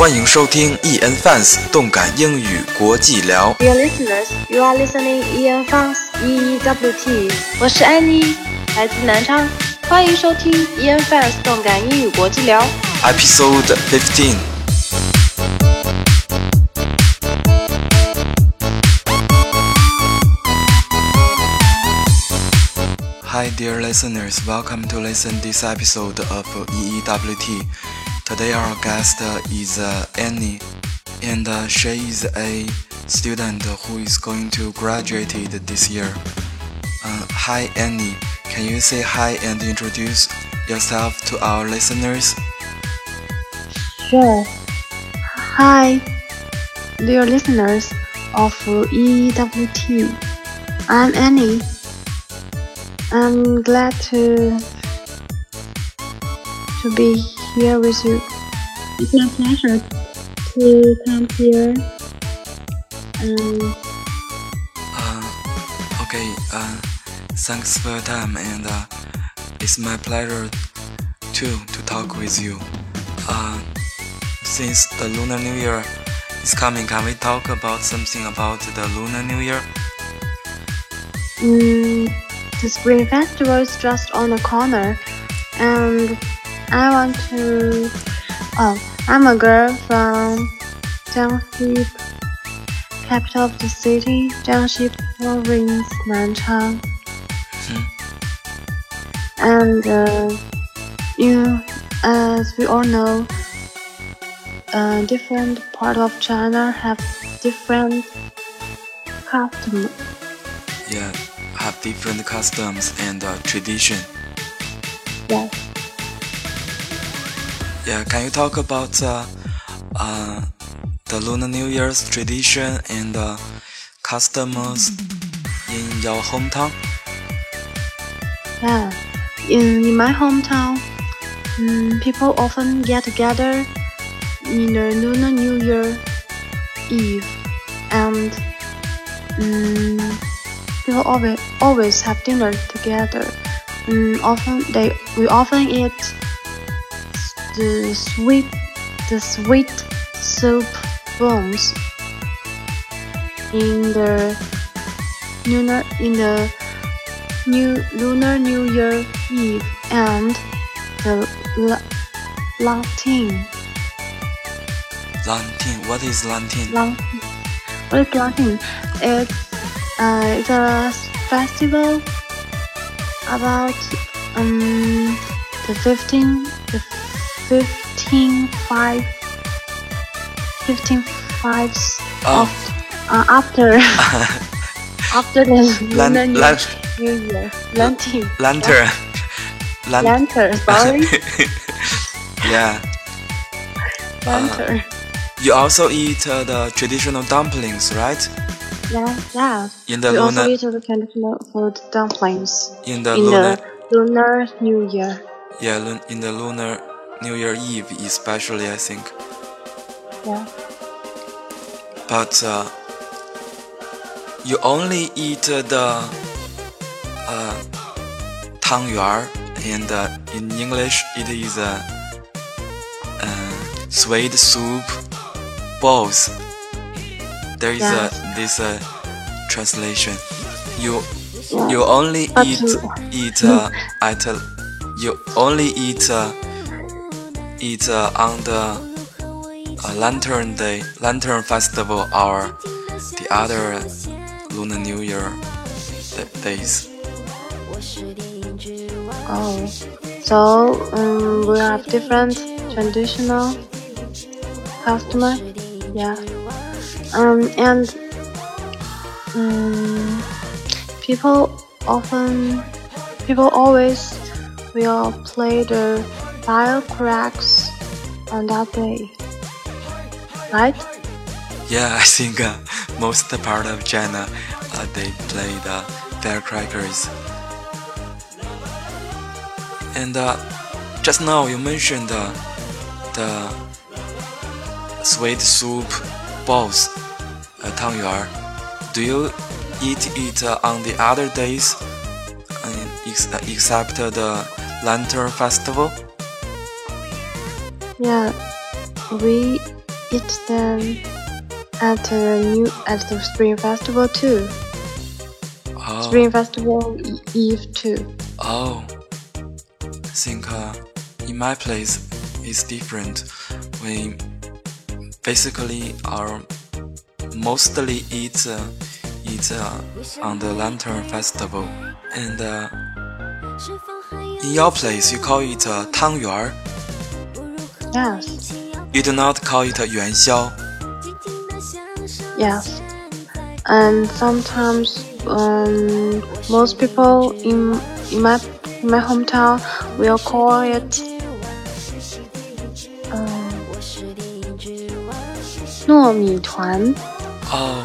欢迎收听 EN Fans 动感英语国际聊。 Dear listeners, you are listening EN Fans EEWT。我是安妮，来自南昌，欢迎收听 EN Fans 动感英语国际聊。 Episode 15. Hi, dear listeners. Welcome to listen this episode of EEWT. Today our guest is uh, Anny, and uh, she is a student who is going to graduate this year. Uh, hi, Anny. Can you say hi and introduce yourself to our listeners? Sure. Hi, dear listeners of EEWT. I'm Anny. I'm glad to to be here with you. It's my pleasure to come here. Um, Uh, okay, uh, thanks for your time, and uh, it's my pleasure too to talk with you. Uh, since the Lunar New Year is coming, can we talk about something about the Lunar New Year? mm, the Spring Festival is just on the corner, and I want to. Oh, I'm a girl from Jiangxi, capital of the city, Jiangxi province, Nanchang. Hmm. And uh, you, as we all know, uh, different part of China have different customs. Yeah, have different customs and uh, tradition. Yes. Yeah, can you talk about uh, uh, the Lunar New Year's tradition and uh, customs in your hometown? Yeah, in, in my hometown, mm, people often get together in the Lunar New Year Eve, and mm, people always always have dinner together. Mm, often they we often eat the sweet the sweet soup bombs in the lunar in the New Lunar New Year Eve and the la- Lantern. Lantern. What is lantern? Lantern. What is Lantern? It's uh, it's a festival about um the fifteen the fifteen five fifteen fives Oh. of uh, after after the Lan- Lunar New, lan- New Year Lantern. Lantern. Lan- Lantern, sorry. yeah. Lantern. You also eat uh, the traditional dumplings, right? yeah, yeah. In the we lunar, also eat the traditional food dumplings in the in lunar, the Lunar New Year. yeah, lun- in the lunar New Year Eve, especially, I think. Yeah. But uh, you only eat the uh, tang yuan, and uh, in English it is uh, uh sweet soup balls. There is uh, yeah. a, this uh, translation. You you only eat eat at you only eat eat uh, on the uh, Lantern Day, Lantern Festival, or the other Lunar New Year days. Oh, so um, we have different traditional customer. Yeah. Um, and um, people often, people always will play the fire cracks on that day, right? Yeah, I think uh, most part of China uh, they play the firecrackers. And uh, just now you mentioned the sweet soup balls, uh, tangyuan. Do you eat it uh, on the other days, uh, except the Lantern Festival? Yeah, we eat them at the new at the spring festival too. Oh. Spring festival eve too. Oh, I think uh, in my place it's different. We basically are mostly eat uh, eat uh, on the lantern festival, and uh, in your place you call it uh, tangyuan Yes, You do not call it 元宵 yes. And sometimes, um, most people in in my in my hometown will call it um, 糯米团. Oh,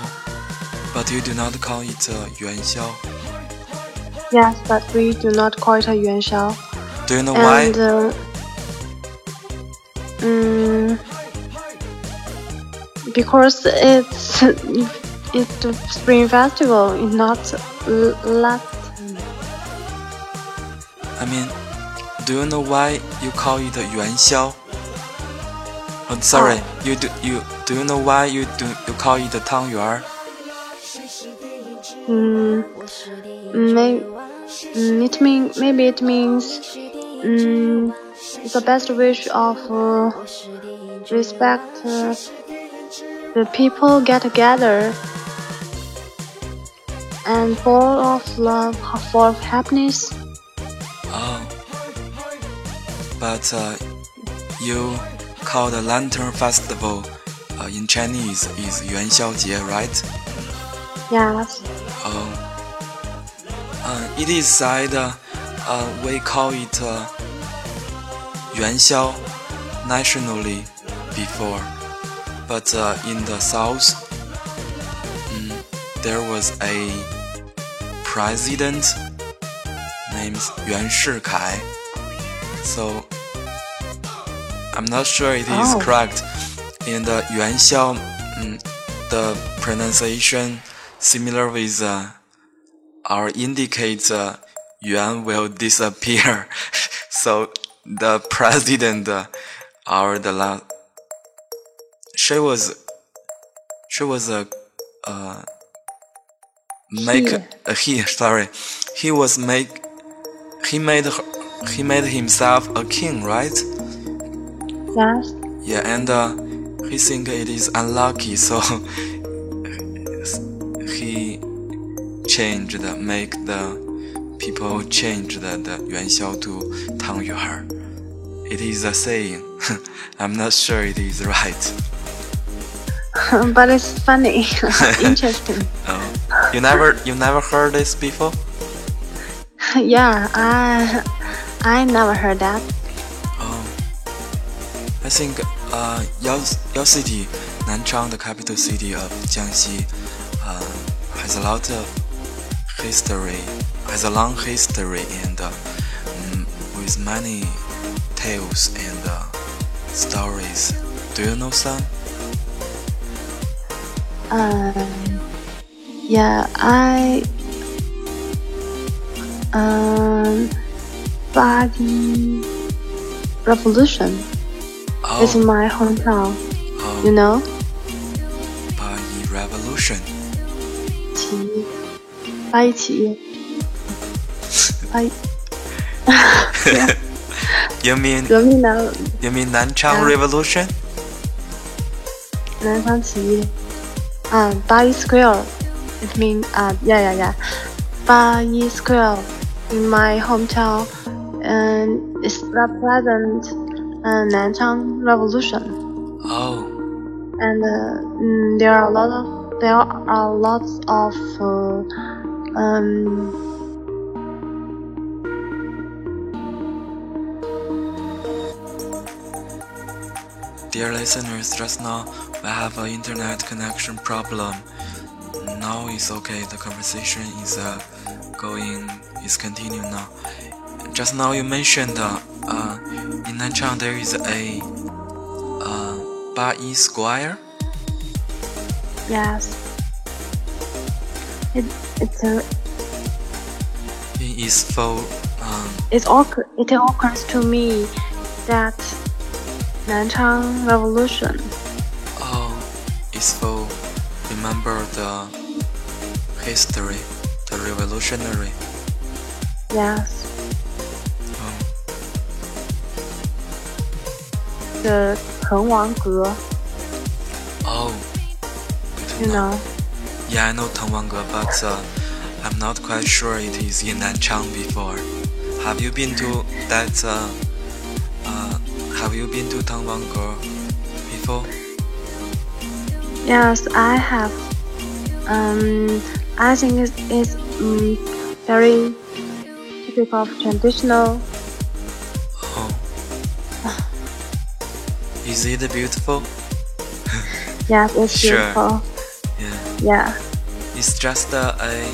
but you do not call it uh, 元宵 Yes, but we do not call it a 元宵. Do you know why? And uh, Mm, because it's it's the spring festival, not last. I mean, do you know why you call it Yuan Xiao? Oh, sorry, oh. you do you do you know why you do you call it the Tang Yuan? Mm, may, mm, it mean, maybe it means mm, the best wish of uh, respect uh, the people get together and full of love full of happiness. Oh. But uh, you call the lantern festival uh, in chinese is yuan xiao jie right? Yes. Oh. Uh, it is said uh, we call it 元宵 nationally before, but uh, in the south, mm, there was a president named Yuan Shikai. So I'm not sure it is Oh. correct. In the Yuan Xiao, mm, the pronunciation similar with uh, our indicates uh, Yuan will disappear. so the president or the la- she was she was a uh, make He. uh, he sorry he was make he made her, he made himself a king right Yes. yeah and uh, he think it is unlucky so he changed the make the people change the, the Yuan Xiao to Tang Yuan. It is a saying. I'm not sure it is right. but it's funny, interesting. oh. You never you never heard this before? yeah, I I never heard that. Oh. I think uh, Yao Yao City, Nanchang, the capital city of Jiangxi, uh, has a lot of history, has a long history, and uh, with many tales and uh, stories. Do you know some? Um, yeah, I um, Body Revolution is Oh, my hometown. oh, You know, 埃及，埃，you mean 革命南，you mean 南昌 revolution？南昌起义，啊，Ba Yi Square，it mean 啊，yeah yeah yeah，Ba Yi Square in my hometown and it represent 嗯南昌 And uh, mm, there are a lot of there are lots of uh, um, Dear listeners, just now we have an internet connection problem. Now it's okay. The conversation is uh, going is continuing now. Just now you mentioned uh, uh, in Nanchang there is a uh, Ba Yi Square. yes. It it's a It is for um, it occur, it occurs to me that Nanchang Revolution is for remember the history, the revolutionary. Yes. Um, The 滕王阁 oh, good to you know. Yeah, I know Tengwangge, but uh, I'm not quite sure it is in Nanchang before. Have you been to that? Uh, uh, have you been to Tengwangge before? Yes, I have. Um, I think it's, it's um, very typical of traditional. Oh, is it beautiful? Yes, it's Sure. beautiful. Yeah, it's just uh, a,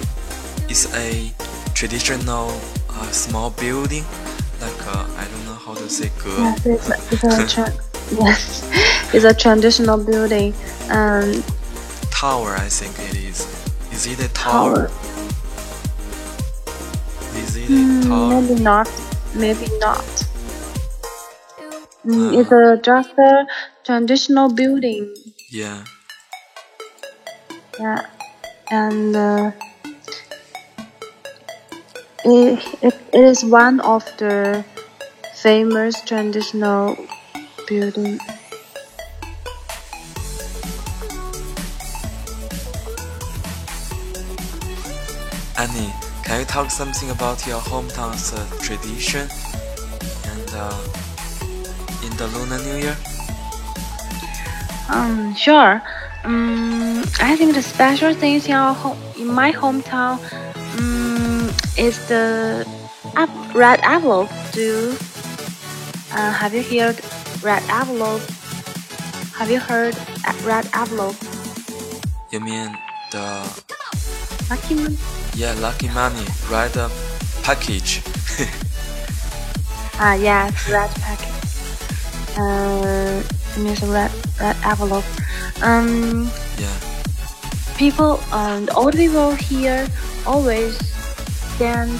it's a traditional uh, small building, like uh, I don't know how to say 阁. Yes, it's a, it's a tra- yes, it's a traditional building. Um, Tower, I think it is. Is it a tower? tower. Is it a Mm, tower? maybe not. Maybe not. Mm, Uh. it's a just a traditional building. Yeah. Yeah, and uh, it, it it is one of the famous traditional building. Anny, can you talk something about your hometown's uh, tradition and uh, in the Lunar New Year? Um, sure. Um, I think the special things in our home, in my hometown, um, is the red envelope. Do uh, have you heard red envelope? Have you heard red envelope? You mean the Lucky one? yeah lucky money, Red Uh, package. Ah, yes, red package. Uh, it means red red envelope. Um, yeah. people, the old people here always send,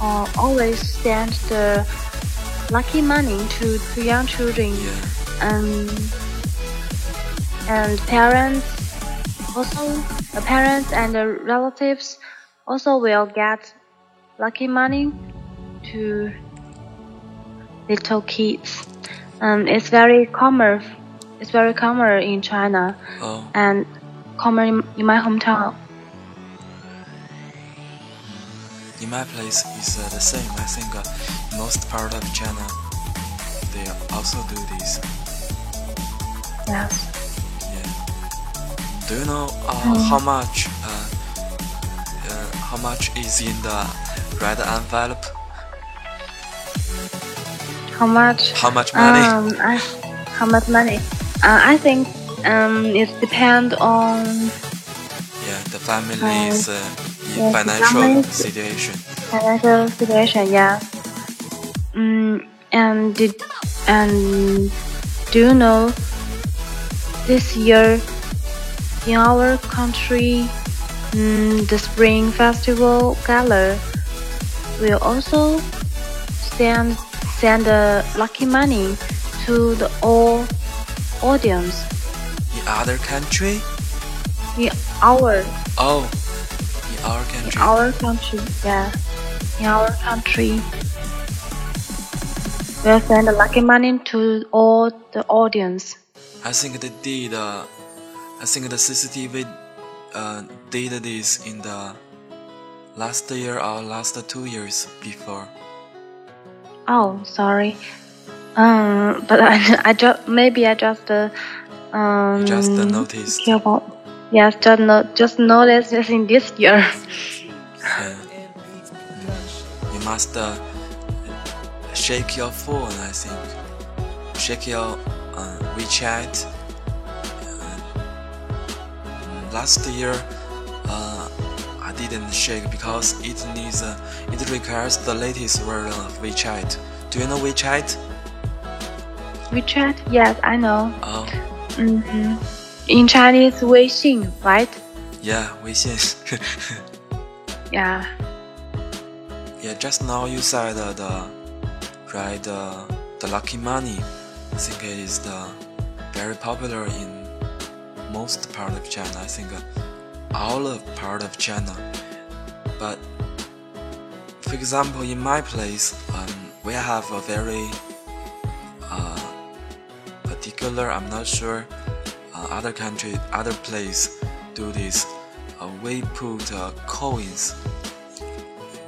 uh, always send the lucky money to, to young children. Yeah. Um, and parents also, the parents and the relatives also will get lucky money to little kids. Um, it's very common. It's very common in China Oh. and common in, in my hometown. In my place, it's uh, the same. I think uh, most part of China, they also do this. Yes. Yeah. Do you know uh, Mm. how much uh, uh, how much is in the red envelope? How much? How much money? Um, I, how much money? Uh, I think um, it depends on yeah, the family's uh, yes, the financial situation. financial situation. Yeah. Mm, and did and do you know this year in our country mm, the Spring Festival Gala will also send send uh, lucky money to the all audience In other country? in our Oh, in our country. In our country. Yeah, in our country. We'll send lucky money to all the audience. I think they did. Uh, I think the CCTV uh, did this in the last year or last two years before. Oh, sorry. Um, but I, I just maybe I just uh, um Just noticed. about. Yes, just no, just notice this in this year. Yeah. You must uh, shake your phone, I think. Shake your uh, WeChat. Uh, last year, uh, I didn't shake because it needs, uh, it requires the latest version of WeChat. Do you know WeChat? WeChat? Yes, I know. Oh. Mm-hmm. In Chinese, Weixin, right? Yeah, Weixin. yeah. Yeah, just now you said uh, the right uh, the lucky money. I think it is the very popular in most part of China. I think uh, all of part of China. But for example, in my place, um, we have a very particular. I'm not sure. Uh, other country, other place do this. Uh, we put uh, coins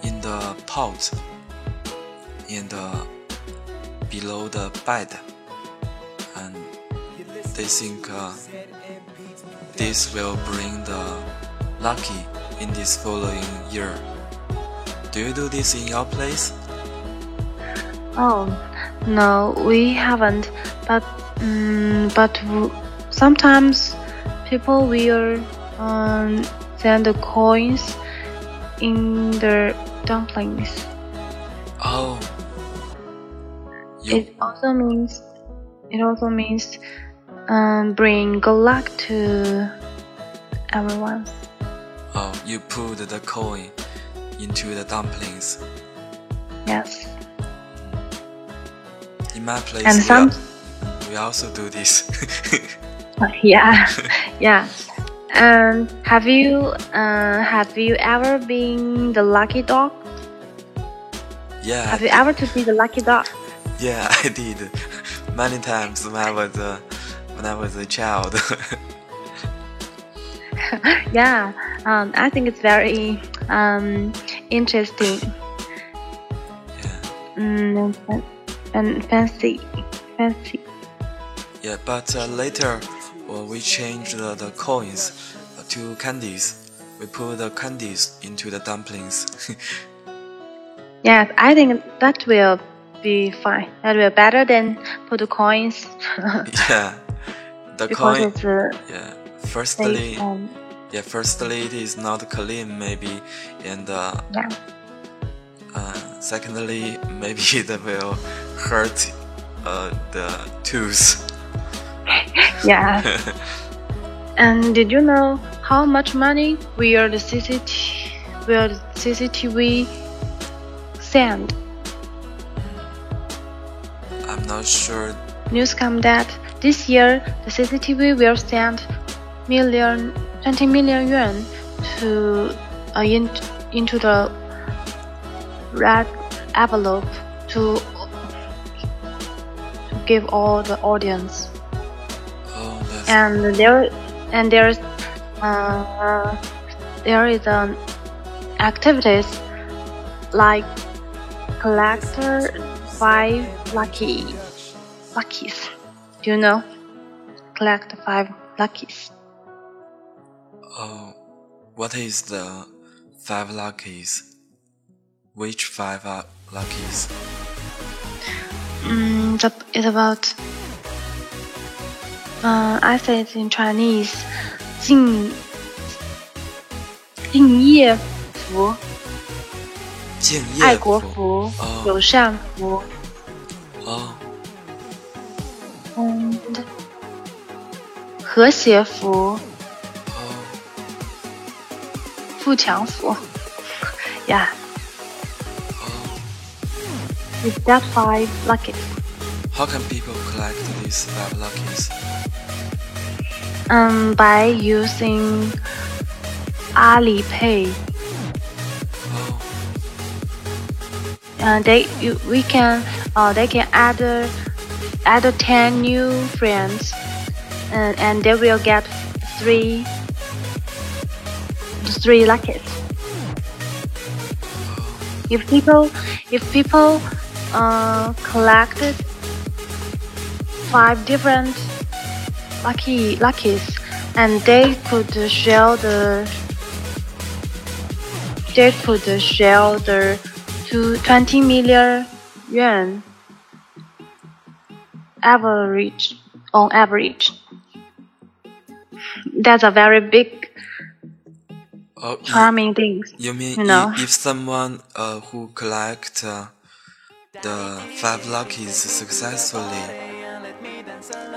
in the pot in the below the bed, and they think uh, this will bring the lucky in this following year. Do you do this in your place? Oh, no, we haven't. But um, but sometimes people will um, send the coins in the dumplings. Oh. You, It also means it also means um, bring good luck to everyone. oh, you put the coin into the dumplings. Yes, In my place, and some al- we also do this. yeah yeah. Um, have you uh, have you ever been the lucky dog? yeah, Have you ever to be the lucky dog? yeah, I did many times when I was a, when I was a child. yeah, um, I think it's very um, interesting yeah, mm, and fancy, fancy. Yeah, but uh, later, well, we changed the, the coins to candies. We put the candies into the dumplings. Yes, I think that will be fine. That will be better than put the coins yeah, the coin. Yeah, firstly, and yeah, firstly it is not clean maybe, and uh, yeah. uh, secondly maybe it will hurt uh, the tooth. Yeah. and did you know how much money will the CCT will CCTV send? I'm not sure. News come that this year the CCTV will send million 20 million yuan to uh, in, into the red envelope to to give all the audience. And there and there's uh, there is an activities like collector five lucky luckies. Do you know? Collect five luckies. oh, what is the five luckies? Which five are luckies? Mm, the, it's about. Uh, I say it in Chinese. 敬敬业福，敬业爱国福。友善福。哦嗯，和谐福、哦富强福。哦。it's that five lucky. How can people collect these five luckies? Um, by using Alipay. Oh, Uh, they you, we can uh, they can add uh, add ten new friends, and, and they will get three three luckies. If people if people uh, collected five different lucky luckies, and they could share the they could share the to 20 million yuan average on average. That's a very big oh, y- charming thing. you mean you know. i- if someone uh, who collect uh, the five luckies successfully,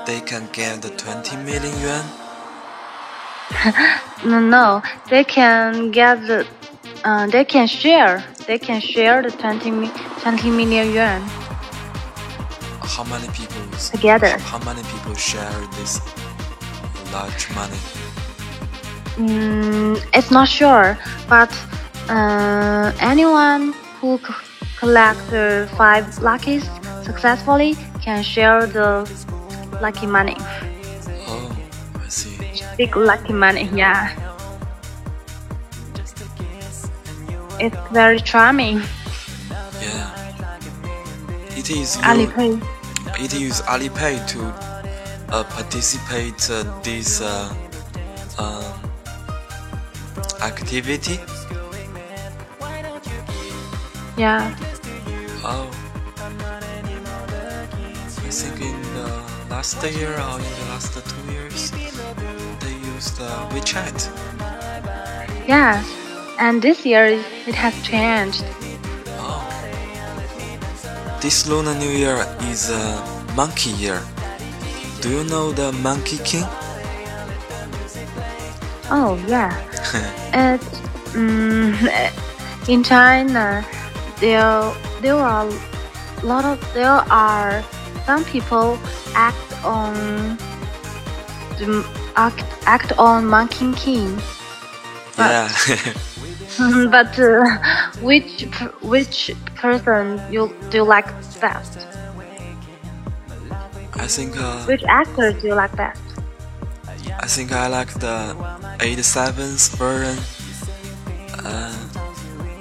they can get the 20 million yuan? No, no, they can get the, uh, they can share, they can share the 20, mi- 20 million yuan How many people together. How many people share this large money? Mm, it's not sure, but uh, anyone who c- collects uh, five luckies successfully can share the lucky money. Oh, I see. Big lucky money, yeah. It's very charming. Yeah. It is Alipay. it is Alipay to uh, participate uh, this uh, um, activity. Yeah. Oh, I think in the last year or in the last two years, they used uh, WeChat. Yeah, And this year it has changed. Oh. This Lunar New Year is a monkey year. Do you know the Monkey King? Oh yeah. It, mm, in China, there there are a lot of there are some people act on act, act on Monkey King, yeah. but uh, which which person you do you like best? I think uh, Which actor do you like best? I think I like the 87th version. Uh,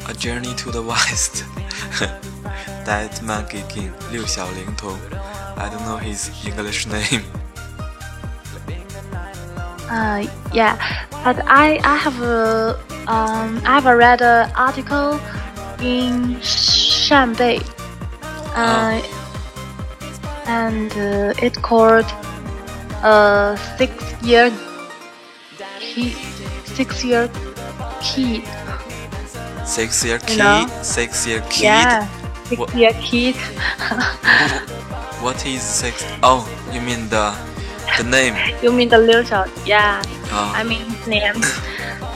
a Journey to the West. that Monkey King 六小龄童 I don't know his English name. Uh, yeah, but I I have a um I have read an article in Shanbei, uh, and uh, it called uh six year kid six year kid Six year You know? kid. Six year kid. yeah six What- year kid What is six? Oh, you mean the the name? you mean the little child yeah Oh, I mean his name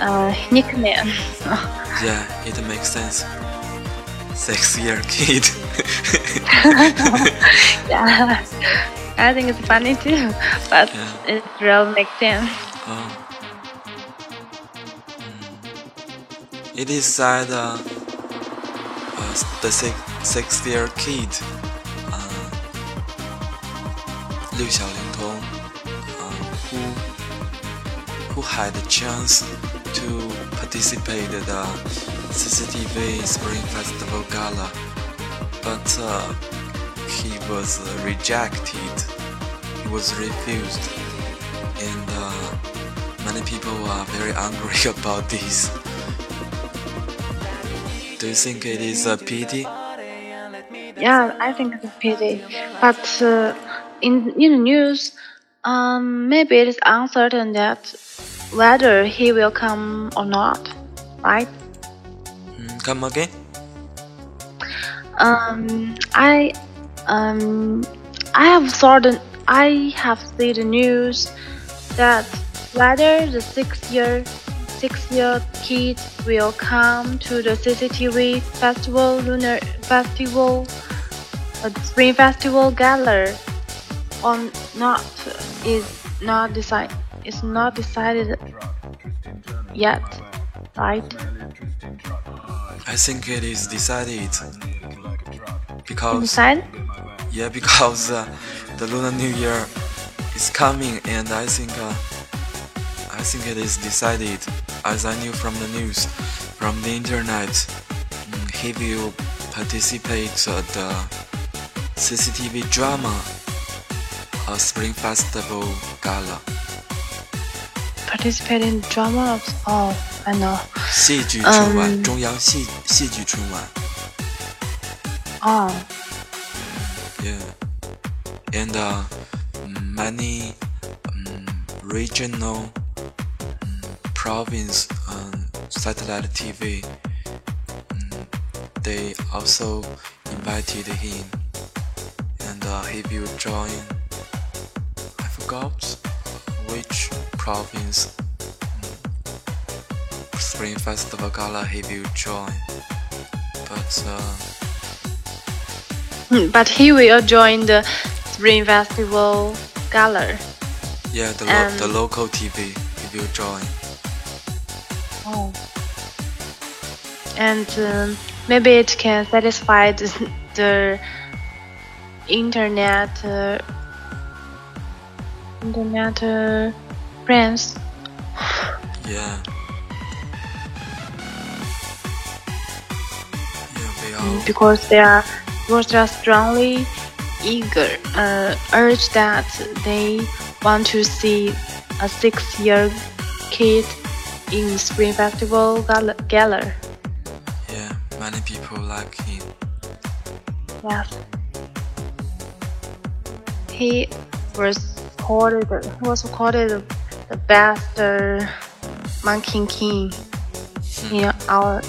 uh nickname yeah, it makes sense. Six year kid. yeah I think it's funny too but Yeah. it really makes sense. Oh. It is said uh, uh, the six, six year kid, uh, Liu Xiaolingtong, uh, who, who had the chance to participate in the CCTV Spring Festival Gala, but uh, he was rejected, he was refused, and uh, many people are very angry about this. Do you think it is a pity? Yeah, I think it's a pity. But uh, in in the news, um, maybe it is uncertain that whether he will come or not, right? Mm, come again? Um, I um, I have the I have seen the news that whether the six year six year kids will come to the CCTV festival lunar festival uh, spring festival gala or not is not decide is not decided yet, right? I think it is decided because Decide? yeah, because uh, the Lunar New Year is coming, and I think uh, I think it is decided. As I knew from the news, from the internet, mm, he will participate at the CCTV drama, a Spring Festival Gala. Participate in drama of oh I know. 戏剧春晚，嗯中央戏戏剧春晚 Oh, ，yeah, and uh, many um, regional um, province satellite TV, um, they also invited him, and uh, he will join. I forgot which province um, Spring Festival Gala he will join, but. Uh, but he will join the Spring Festival Gala. Yeah, the, lo- the local TV he will join. Oh. And um, maybe it can satisfy the, the internet uh, internet uh, friends. Yeah. Yeah, because they are because they are strongly eager uh, urge that they want to see a six-year kid in Spring Festival gala. gala. Yeah, many people like him. Yes, he was called he was called the best uh, monkey king in our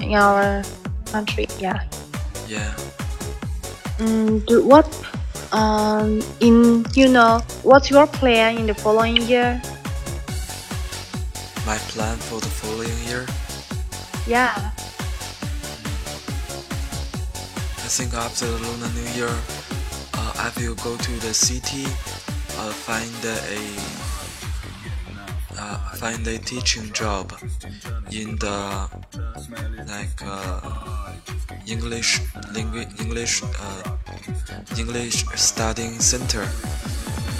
in our country. Yeah. Yeah. Mm, do what? Um, in you know, what's your plan in the following year? My plan for the following year, Yeah. I think after the Lunar New Year, uh, I will go to the city, uh, find a uh, find a teaching job in the like uh, English language English uh, English studying center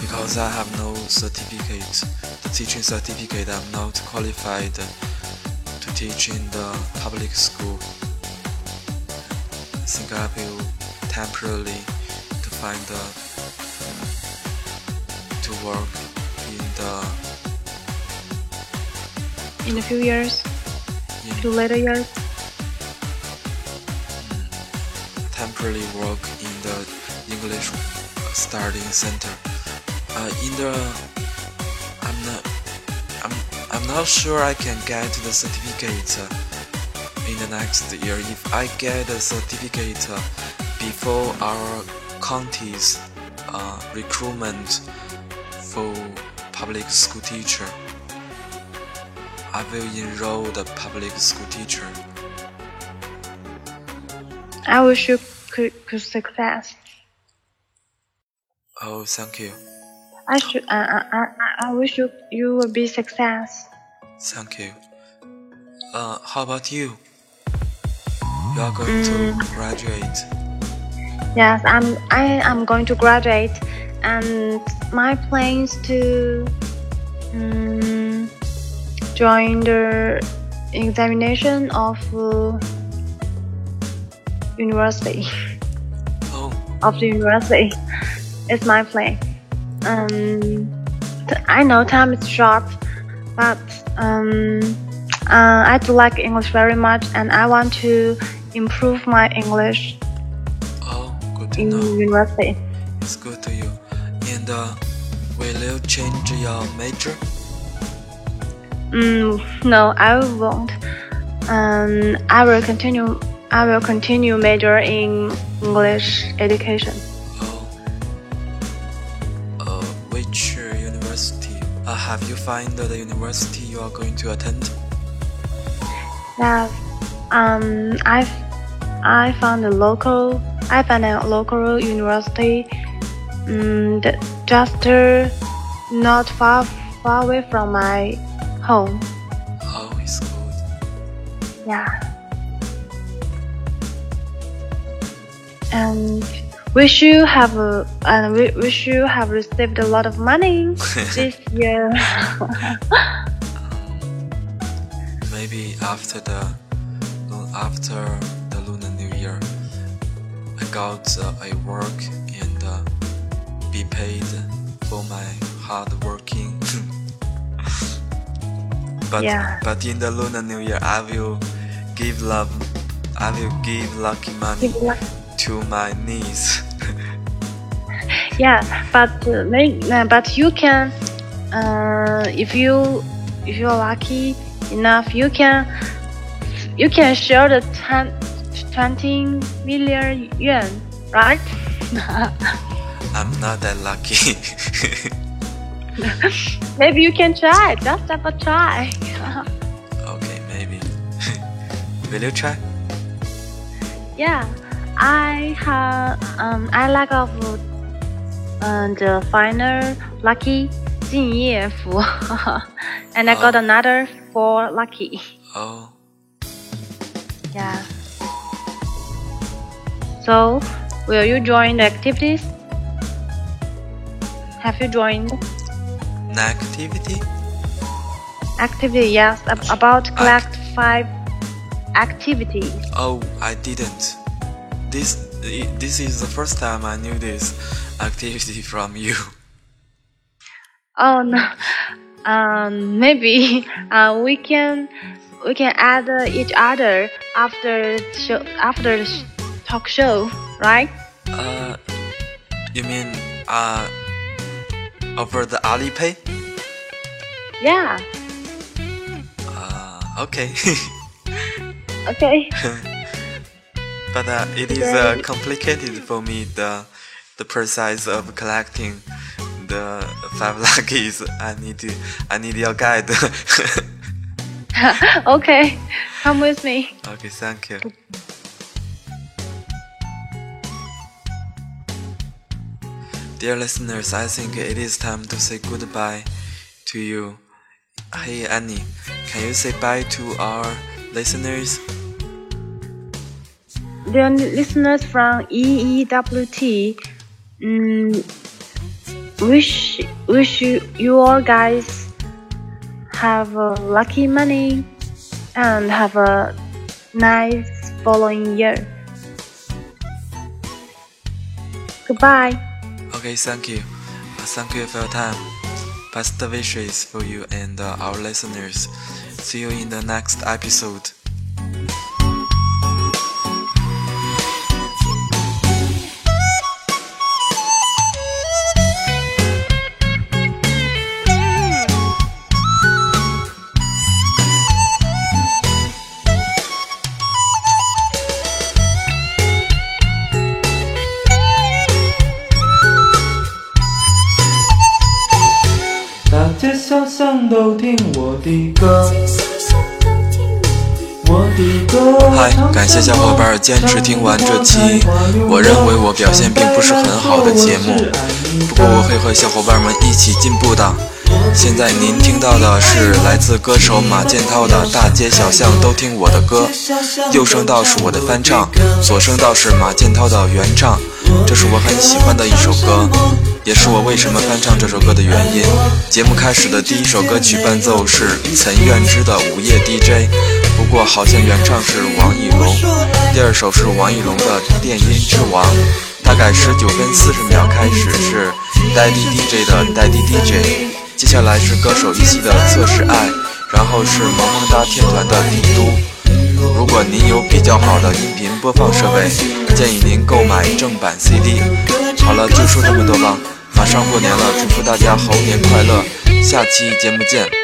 because I have no certificate, teaching certificate. I'm not qualified to teach in the public school. I think I will temporarily to find the to work in the In a few years, in few later years. temporarily work in the English studying center. Uh, in the not sure I can get the certificate uh, in the next year. If I get the certificate uh, before our county's uh, recruitment for public school teacher, I will enroll the public school teacher. I wish you could, could success. Oh, thank you. I should. I, I, I, I wish you you will be success. Thank you. Uh, how about you? You are going to graduate. Yes, I'm. I am going to graduate, and my plans to um, join the examination of uh, university Oh, of the university. It's my plan. Um, I know time is short, but um, uh, I do like English very much, and I want to improve my English oh, good to in know. university. It's good to you. And uh, will you change your major? Mm, no, I won't. Um, I will continue. I will continue major in English education. Have you found the university you are going to attend? Yes. Um, I've I found a local. I found a local university. Um, just uh, not far far away from my home. Oh, it's good. Yeah. And wish you have a, and we wish you have received a lot of money this year. Maybe after the after the Lunar New Year, I got uh, a work and uh, be paid for my hard working. but Yeah. but in the Lunar New Year, I will give love. I will give lucky money Give to my niece. Yeah, but uh, uh, but you can, uh, if you if you're lucky enough, you can you can share the 10, 20 million yuan, right? I'm not that lucky. Maybe you can try. Just have a try. okay, maybe. will you try? yeah, I have um I like of and the final lucky Jin Fu. and I got oh. another four lucky. Oh. Yeah. So, will you join the activities? Have you joined? An activity? Activity, yes. Ab about collect Act five activities. Oh, I didn't. This this is the first time I knew this activity from you. Oh no. Um, maybe uh, we can we can add uh, each other after show after the sh- talk show, right? Uh, you mean uh over the Alipay? Yeah. Uh, okay. Okay. but uh, it is uh, complicated for me the the process of collecting the five luckies. I need to I need your guide. okay. Come with me. okay, thank you. Dear listeners, I think it is time to say goodbye to you. Hey Anny, can you say bye to our listeners? Dear listeners from E EEWT, mm, wish wish you, you all guys have a lucky money and have a nice following year. Goodbye. Okay, thank you. Uh, Thank you for your time. Best wishes for you and uh, our listeners. See you in the next episode. 大街小巷都听我的歌，我的歌。嗨，感谢小伙伴坚持听完这期，我认为我表现并不是很好的节目，不过我会和小伙伴们一起进步的。现在您听到的是来自歌手马健涛的《大街小巷都听我的歌》，右声道是我的翻唱，左声道是马健涛的原唱，这是我很喜欢的一首歌，也是我为什么翻唱这首歌的原因。节目开始的第一首歌曲伴奏是岑愿之的《午夜 DJ》，不过好像原唱是王以龙。第二首是王以龙的《电音之王》，大概十九分四十秒开始是 Daddy DJ 的 Daddy DJ。接下来是歌手一期的测试爱，然后是萌萌哒天团的帝都。如果您有比较好的音频播放设备，建议您购买正版 CD。好了，就说这么多吧，马上过年了，祝福大家猴年快乐，下期节目见。